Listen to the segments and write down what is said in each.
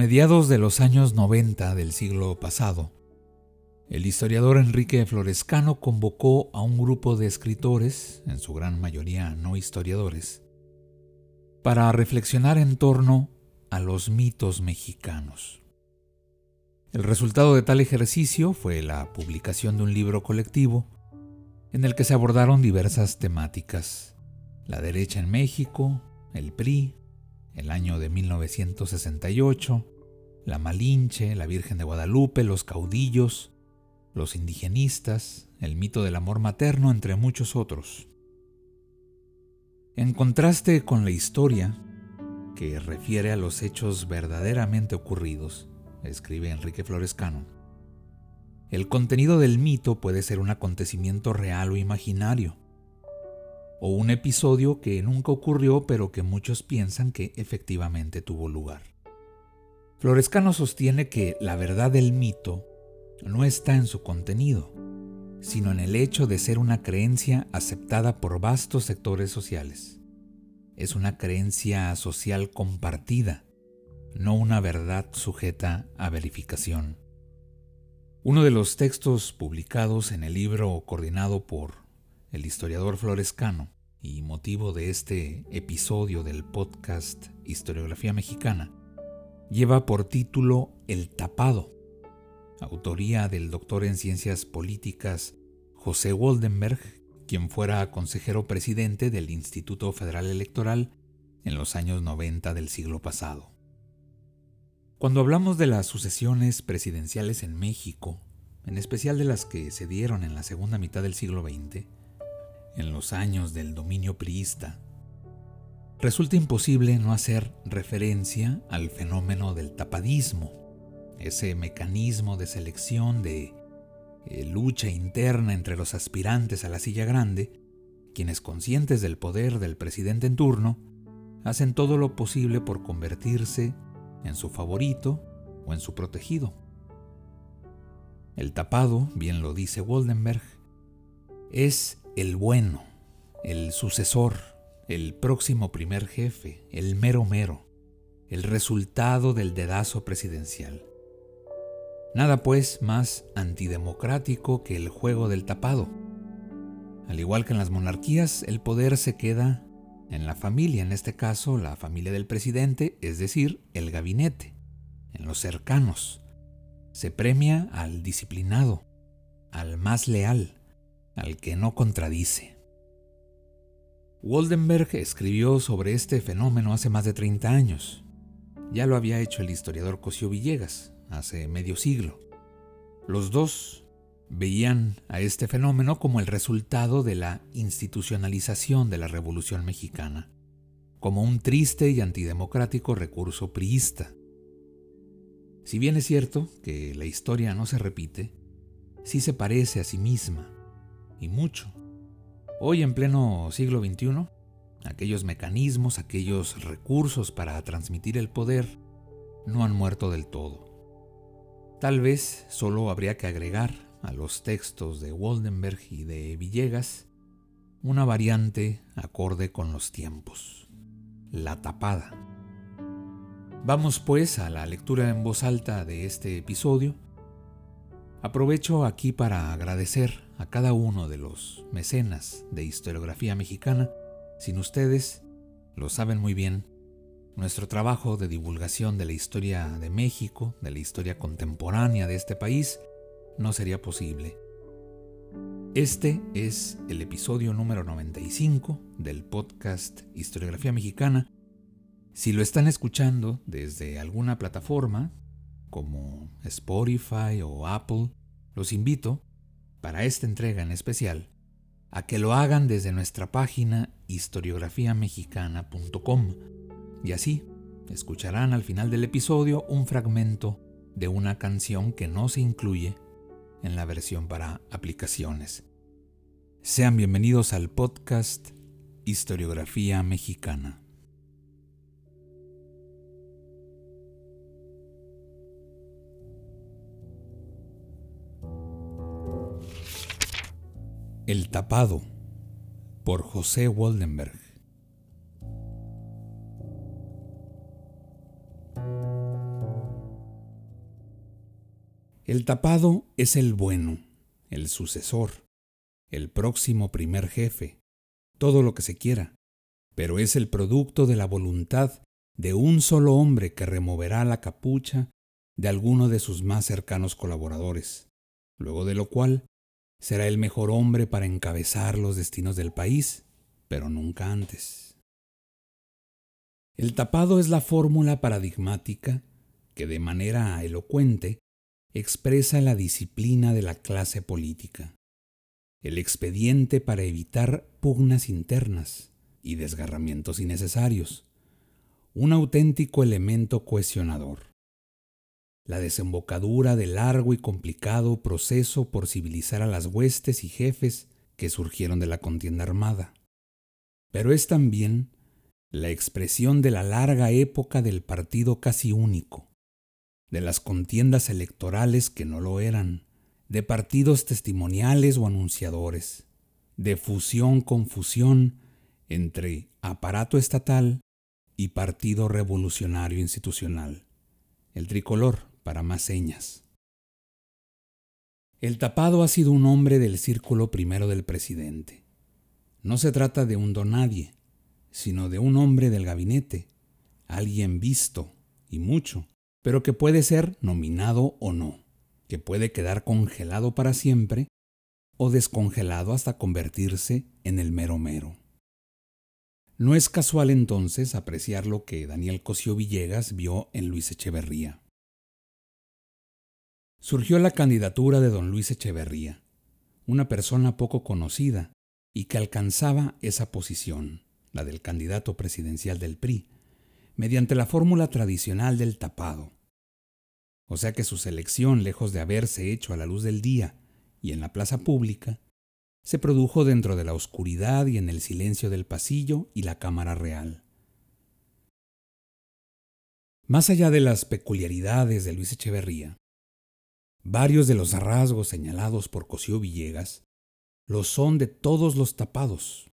Mediados de los años 90 del siglo pasado, el historiador Enrique Florescano convocó a un grupo de escritores, en su gran mayoría no historiadores, para reflexionar en torno a los mitos mexicanos. El resultado de tal ejercicio fue la publicación de un libro colectivo en el que se abordaron diversas temáticas, la derecha en México, el PRI, el año de 1968, la Malinche, la Virgen de Guadalupe, los caudillos, los indigenistas, el mito del amor materno, entre muchos otros. En contraste con la historia, que refiere a los hechos verdaderamente ocurridos, escribe Enrique Florescano, el contenido del mito puede ser un acontecimiento real o imaginario, o un episodio que nunca ocurrió pero que muchos piensan que efectivamente tuvo lugar. Florescano sostiene que la verdad del mito no está en su contenido, sino en el hecho de ser una creencia aceptada por vastos sectores sociales. Es una creencia social compartida, no una verdad sujeta a verificación. Uno de los textos publicados en el libro coordinado por el historiador Florescano, y motivo de este episodio del podcast Historiografía Mexicana, lleva por título El tapado, autoría del doctor en ciencias políticas José Waldenberg, quien fuera consejero presidente del Instituto Federal Electoral en los años 90 del siglo pasado. Cuando hablamos de las sucesiones presidenciales en México, en especial de las que se dieron en la segunda mitad del siglo XX, en los años del dominio priista, resulta imposible no hacer referencia al fenómeno del tapadismo, ese mecanismo de selección de eh, lucha interna entre los aspirantes a la silla grande, quienes conscientes del poder del presidente en turno, hacen todo lo posible por convertirse en su favorito o en su protegido. El tapado, bien lo dice Waldenberg, es el bueno, el sucesor, el próximo primer jefe, el mero mero, el resultado del dedazo presidencial. Nada pues más antidemocrático que el juego del tapado. Al igual que en las monarquías, el poder se queda en la familia, en este caso la familia del presidente, es decir, el gabinete, en los cercanos. Se premia al disciplinado, al más leal, al que no contradice. Waldenberg escribió sobre este fenómeno hace más de 30 años. Ya lo había hecho el historiador Cosío Villegas, hace medio siglo. Los dos veían a este fenómeno como el resultado de la institucionalización de la Revolución Mexicana, como un triste y antidemocrático recurso priista. Si bien es cierto que la historia no se repite, sí se parece a sí misma y mucho. Hoy en pleno siglo XXI, aquellos mecanismos, aquellos recursos para transmitir el poder no han muerto del todo. Tal vez solo habría que agregar a los textos de Waldenberg y de Villegas una variante acorde con los tiempos, la tapada. Vamos pues a la lectura en voz alta de este episodio. Aprovecho aquí para agradecer a cada uno de los mecenas de historiografía mexicana. Sin ustedes, lo saben muy bien, nuestro trabajo de divulgación de la historia de México, de la historia contemporánea de este país, no sería posible. Este es el episodio número 95 del podcast Historiografía Mexicana. Si lo están escuchando desde alguna plataforma, como Spotify o Apple, los invito para esta entrega en especial, a que lo hagan desde nuestra página historiografiamexicana.com y así escucharán al final del episodio un fragmento de una canción que no se incluye en la versión para aplicaciones. Sean bienvenidos al podcast Historiografía Mexicana. El tapado por José Waldenberg. El tapado es el bueno, el sucesor, el próximo primer jefe, todo lo que se quiera, pero es el producto de la voluntad de un solo hombre que removerá la capucha de alguno de sus más cercanos colaboradores, luego de lo cual será el mejor hombre para encabezar los destinos del país, pero nunca antes. El tapado es la fórmula paradigmática que de manera elocuente expresa la disciplina de la clase política, el expediente para evitar pugnas internas y desgarramientos innecesarios, un auténtico elemento cohesionador la desembocadura del largo y complicado proceso por civilizar a las huestes y jefes que surgieron de la contienda armada. Pero es también la expresión de la larga época del partido casi único, de las contiendas electorales que no lo eran, de partidos testimoniales o anunciadores, de fusión con fusión entre aparato estatal y partido revolucionario institucional. El tricolor, para más señas. El tapado ha sido un hombre del círculo primero del presidente. No se trata de un donadie, sino de un hombre del gabinete, alguien visto y mucho, pero que puede ser nominado o no, que puede quedar congelado para siempre o descongelado hasta convertirse en el mero mero. No es casual entonces apreciar lo que Daniel Cosío Villegas vio en Luis Echeverría surgió la candidatura de don Luis Echeverría, una persona poco conocida y que alcanzaba esa posición, la del candidato presidencial del PRI, mediante la fórmula tradicional del tapado. O sea que su selección, lejos de haberse hecho a la luz del día y en la plaza pública, se produjo dentro de la oscuridad y en el silencio del pasillo y la Cámara Real. Más allá de las peculiaridades de Luis Echeverría, Varios de los rasgos señalados por Cosío Villegas lo son de todos los tapados.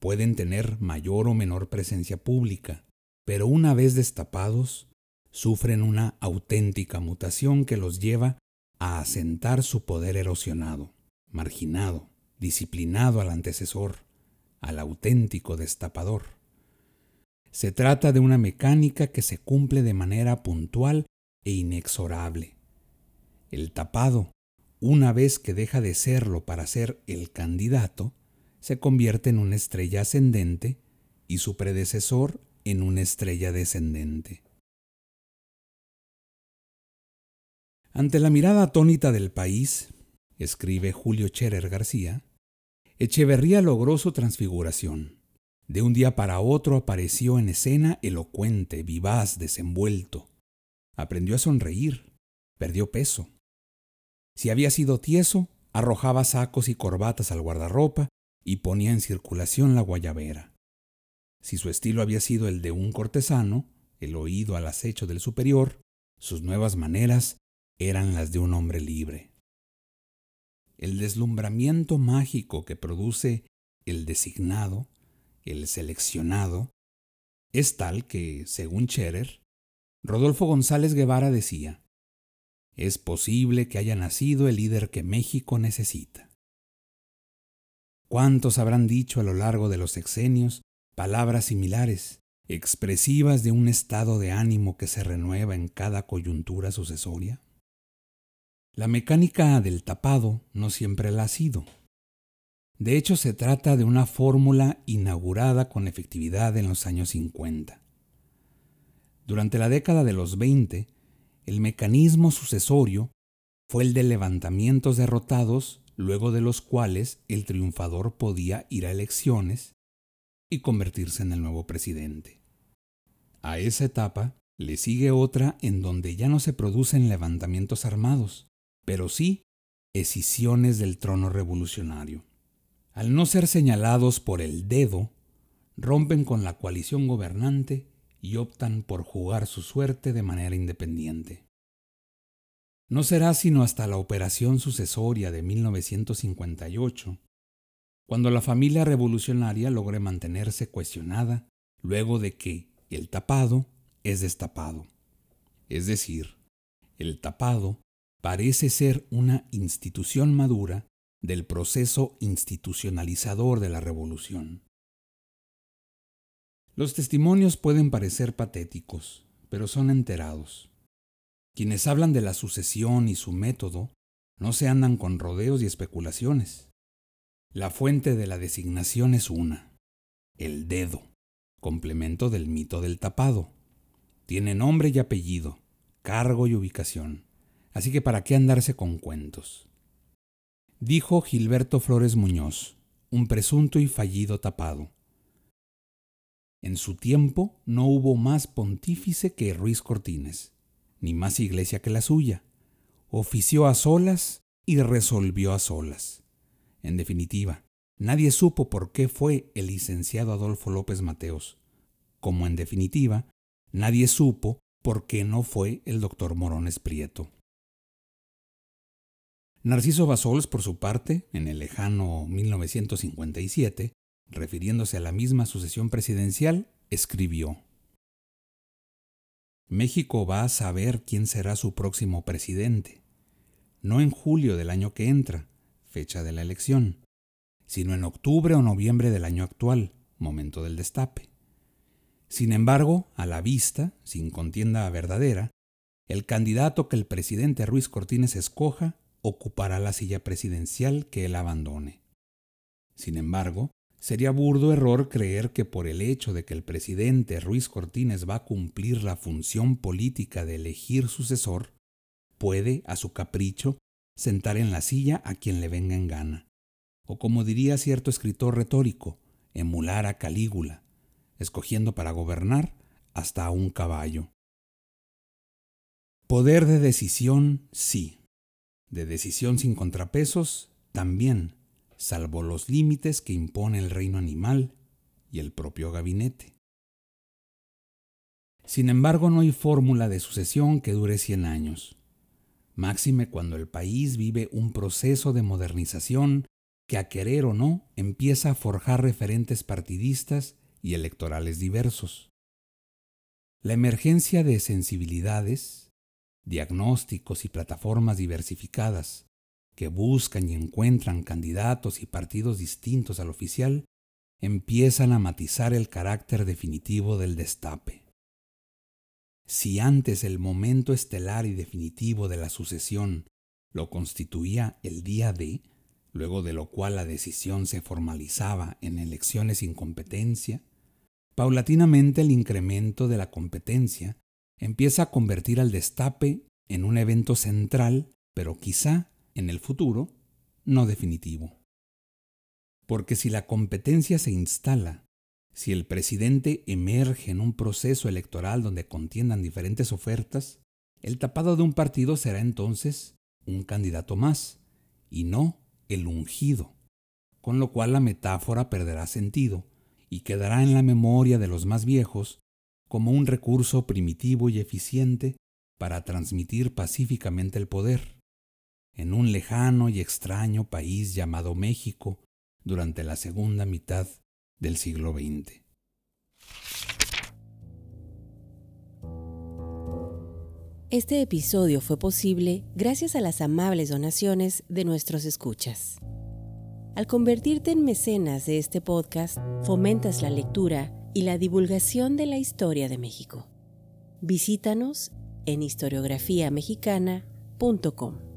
Pueden tener mayor o menor presencia pública, pero una vez destapados, sufren una auténtica mutación que los lleva a asentar su poder erosionado, marginado, disciplinado al antecesor, al auténtico destapador. Se trata de una mecánica que se cumple de manera puntual e inexorable el tapado, una vez que deja de serlo para ser el candidato, se convierte en una estrella ascendente y su predecesor en una estrella descendente. Ante la mirada atónita del país, escribe Julio Cherer García, Echeverría logró su transfiguración. De un día para otro apareció en escena elocuente, vivaz, desenvuelto. Aprendió a sonreír, perdió peso, si había sido tieso, arrojaba sacos y corbatas al guardarropa y ponía en circulación la guayabera. Si su estilo había sido el de un cortesano, el oído al acecho del superior, sus nuevas maneras eran las de un hombre libre. El deslumbramiento mágico que produce el designado, el seleccionado, es tal que, según Scherer, Rodolfo González Guevara decía, es posible que haya nacido el líder que México necesita. ¿Cuántos habrán dicho a lo largo de los sexenios palabras similares, expresivas de un estado de ánimo que se renueva en cada coyuntura sucesoria? La mecánica del tapado no siempre la ha sido. De hecho, se trata de una fórmula inaugurada con efectividad en los años 50. Durante la década de los 20, el mecanismo sucesorio fue el de levantamientos derrotados, luego de los cuales el triunfador podía ir a elecciones y convertirse en el nuevo presidente. A esa etapa le sigue otra en donde ya no se producen levantamientos armados, pero sí escisiones del trono revolucionario. Al no ser señalados por el dedo, rompen con la coalición gobernante y optan por jugar su suerte de manera independiente. No será sino hasta la operación sucesoria de 1958, cuando la familia revolucionaria logre mantenerse cuestionada luego de que el tapado es destapado. Es decir, el tapado parece ser una institución madura del proceso institucionalizador de la revolución. Los testimonios pueden parecer patéticos, pero son enterados. Quienes hablan de la sucesión y su método no se andan con rodeos y especulaciones. La fuente de la designación es una, el dedo, complemento del mito del tapado. Tiene nombre y apellido, cargo y ubicación, así que para qué andarse con cuentos. Dijo Gilberto Flores Muñoz, un presunto y fallido tapado. En su tiempo no hubo más pontífice que Ruiz Cortines ni más iglesia que la suya. Ofició a solas y resolvió a solas. En definitiva, nadie supo por qué fue el licenciado Adolfo López Mateos, como en definitiva, nadie supo por qué no fue el doctor Morones Prieto. Narciso Basols, por su parte, en el lejano 1957, refiriéndose a la misma sucesión presidencial, escribió México va a saber quién será su próximo presidente, no en julio del año que entra, fecha de la elección, sino en octubre o noviembre del año actual, momento del destape. Sin embargo, a la vista, sin contienda verdadera, el candidato que el presidente Ruiz Cortines escoja ocupará la silla presidencial que él abandone. Sin embargo, Sería burdo error creer que por el hecho de que el presidente Ruiz Cortines va a cumplir la función política de elegir sucesor, puede, a su capricho, sentar en la silla a quien le venga en gana. O como diría cierto escritor retórico, emular a Calígula, escogiendo para gobernar hasta a un caballo. Poder de decisión, sí. De decisión sin contrapesos, también salvo los límites que impone el reino animal y el propio gabinete. Sin embargo, no hay fórmula de sucesión que dure cien años, máxime cuando el país vive un proceso de modernización que a querer o no empieza a forjar referentes partidistas y electorales diversos. La emergencia de sensibilidades, diagnósticos y plataformas diversificadas, que buscan y encuentran candidatos y partidos distintos al oficial, empiezan a matizar el carácter definitivo del destape. Si antes el momento estelar y definitivo de la sucesión lo constituía el día D, luego de lo cual la decisión se formalizaba en elecciones sin competencia, paulatinamente el incremento de la competencia empieza a convertir al destape en un evento central, pero quizá en el futuro, no definitivo. Porque si la competencia se instala, si el presidente emerge en un proceso electoral donde contiendan diferentes ofertas, el tapado de un partido será entonces un candidato más, y no el ungido, con lo cual la metáfora perderá sentido y quedará en la memoria de los más viejos como un recurso primitivo y eficiente para transmitir pacíficamente el poder, en un lejano y extraño país llamado México durante la segunda mitad del siglo XX. Este episodio fue posible gracias a las amables donaciones de nuestros escuchas. Al convertirte en mecenas de este podcast, fomentas la lectura y la divulgación de la historia de México. Visítanos en historiografiamexicana.com.